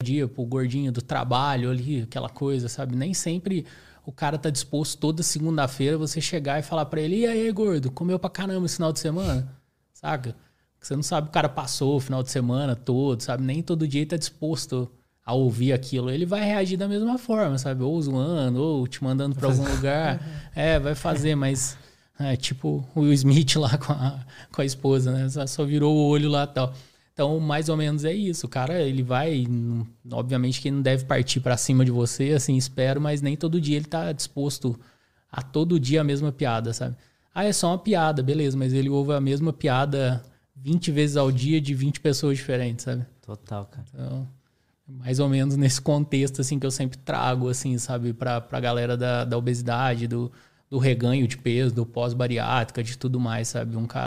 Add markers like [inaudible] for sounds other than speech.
dia pro gordinho do trabalho ali, aquela coisa, sabe? Nem sempre o cara tá disposto toda segunda-feira você chegar e falar para ele: "E aí, gordo, comeu pra caramba esse final de semana?" Saca? Você não sabe o cara passou o final de semana todo, sabe? Nem todo dia ele tá disposto a ouvir aquilo. Ele vai reagir da mesma forma, sabe? Ou zoando, ou te mandando para algum lugar. [laughs] É, vai fazer, mas é tipo o Will Smith lá com a, com a esposa, né? Só virou o olho lá e tal. Então, mais ou menos é isso. O cara, ele vai. Obviamente que ele não deve partir para cima de você, assim, espero, mas nem todo dia ele tá disposto a todo dia a mesma piada, sabe? Ah, é só uma piada, beleza, mas ele ouve a mesma piada 20 vezes ao dia de 20 pessoas diferentes, sabe? Total, cara. Então, mais ou menos nesse contexto, assim, que eu sempre trago, assim, sabe, pra, pra galera da, da obesidade, do, do reganho de peso, do pós-bariátrica, de tudo mais, sabe? Um cara